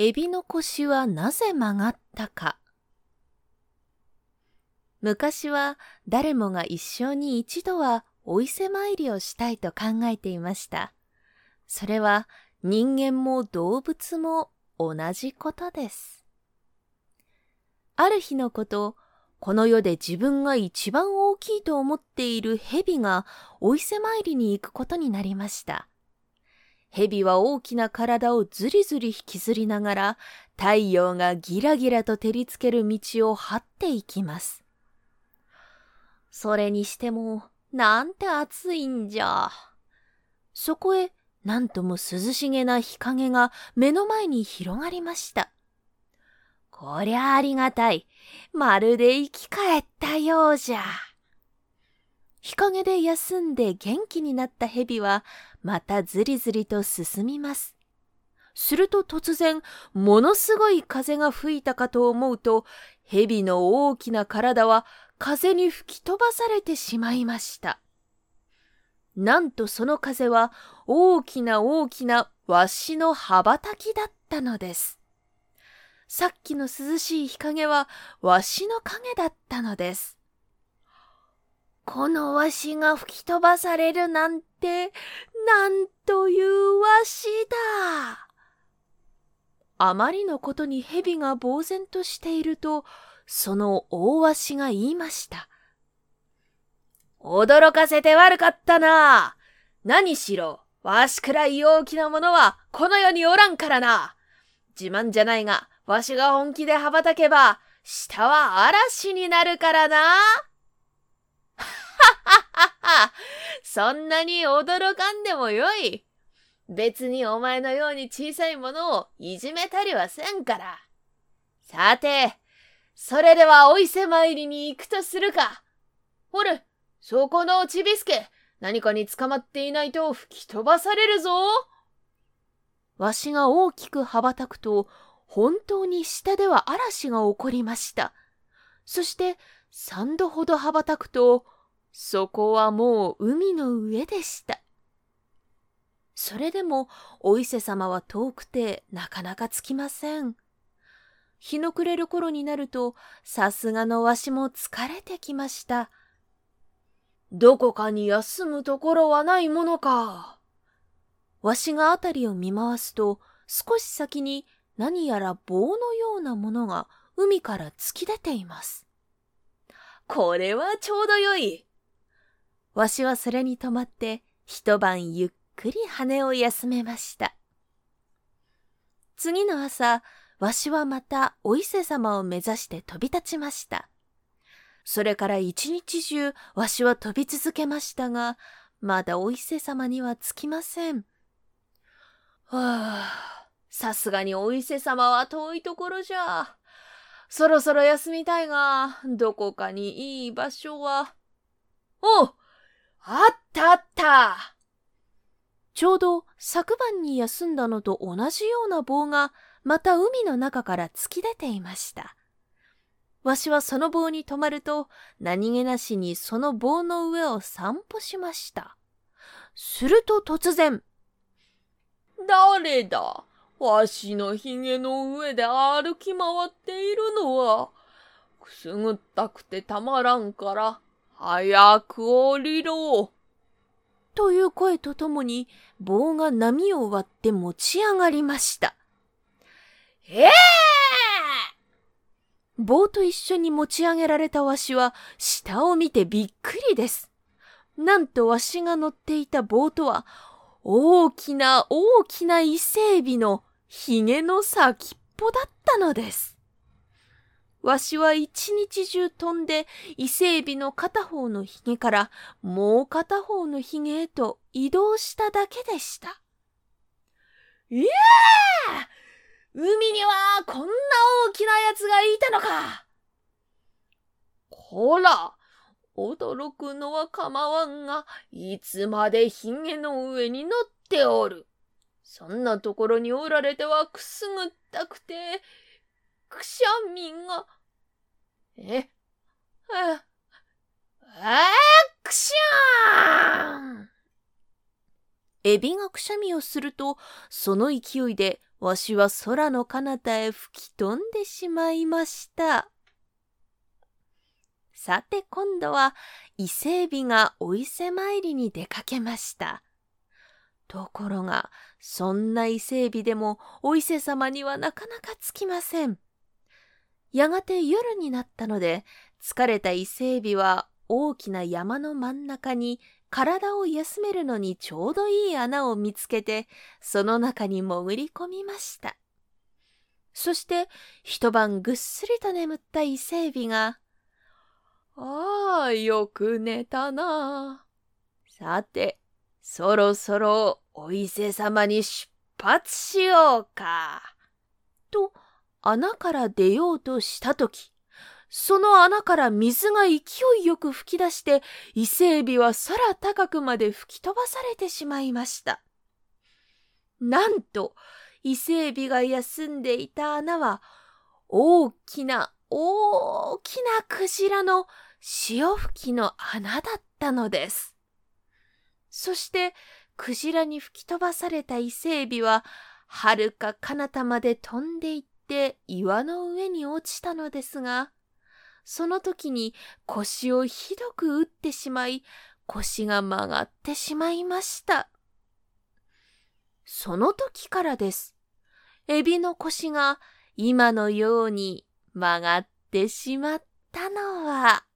エビの腰はなぜ曲がったか。昔は誰もが一生に一度はお伊勢参りをしたいと考えていました。それは人間も動物も同じことです。ある日のこと、この世で自分が一番大きいと思っている蛇がお伊勢参りに行くことになりました。蛇は大きな体をずりずり引きずりながら太陽がギラギラと照りつける道を張っていきます。それにしても、なんて暑いんじゃ。そこへ、なんとも涼しげな日陰が目の前に広がりました。こりゃありがたい。まるで生き返ったようじゃ。日陰で休んで元気になった蛇は、またずりずりと進みます。すると突然、ものすごい風が吹いたかと思うと、蛇の大きな体は風に吹き飛ばされてしまいました。なんとその風は大きな大きなわしの羽ばたきだったのです。さっきの涼しい日陰はわしの影だったのです。このわしが吹き飛ばされるなんて、なんというわしだ。あまりのことに蛇が呆然としていると、その大わしが言いました。驚かせて悪かったな。何しろ、わしくらい大きなものはこの世におらんからな。自慢じゃないが、わしが本気で羽ばたけば、下は嵐になるからな。はははは、そんなに驚かんでもよい。別にお前のように小さいものをいじめたりはせんから。さて、それではお伊勢参りに行くとするか。ほれ、そこのちびすけ、何かに捕まっていないと吹き飛ばされるぞ。わしが大きく羽ばたくと、本当に下では嵐が起こりました。そして三度ほど羽ばたくと、そこはもう海の上でした。それでもお伊勢様は遠くてなかなか着きません。日の暮れる頃になると、さすがのわしも疲れてきました。どこかに休むところはないものか。わしがあたりを見回すと、少し先に何やら棒のようなものが海から突き出ています。これはちょうどよい。わしはそれに止まって一晩ゆっくり羽を休めました。次の朝、わしはまたお伊勢様を目指して飛び立ちました。それから一日中わしは飛び続けましたが、まだお伊勢様には着きません。はあ、さすがにお伊勢様は遠いところじゃ。そろそろ休みたいが、どこかにいい場所は。おうあったあったちょうど昨晩に休んだのと同じような棒がまた海の中から突き出ていました。わしはその棒に止まると、何気なしにその棒の上を散歩しました。すると突然、誰だ？わしの髭の上で歩き回っているのは、くすぐったくてたまらんから、早く降りろ。という声とともに棒が波を割って持ち上がりました。ええー、棒と一緒に持ち上げられたわしは下を見てびっくりです。なんとわしが乗っていた棒とは大きな大きな伊勢海老のひげの先っぽだったのです。わしは一日中飛んで伊勢海老の片方のひげからもう片方のひげへと移動しただけでした。いやー海にはこんな大きな奴がいたのか。こら、驚くのは構わんが、いつまでヒゲの上に乗っておる。そんなところにおられてはくすぐったくて、くしゃみが。え、え、えくしゃーんエビがくしゃみをすると、その勢いでわしは空の彼方へ吹き飛んでしまいました。さて今度は伊勢海老がお伊勢参りに出かけました。ところが、そんな伊勢海老でもお伊勢様にはなかなかつきません。やがて夜になったので、疲れた伊勢海老は大きな山の真ん中に体を休めるのにちょうどいい穴を見つけて、その中に潜り込みました。そして一晩ぐっすりと眠った伊勢海老が、ああ、よく寝たな。さて、そろそろお伊勢様に出発しようか。と、穴から出ようとしたとき、その穴から水が勢いよく吹き出して、伊勢海老は空高くまで吹き飛ばされてしまいました。なんと、伊勢海老が休んでいた穴は、大きな大きなクジラの潮吹きの穴だったのです。そして、クジラに吹き飛ばされた伊勢海老は、はるか彼方まで飛んでいって岩の上に落ちたのですが、その時に腰をひどく打ってしまい、腰が曲がってしまいました。その時からです。エビの腰が今のように曲がってしまったのは。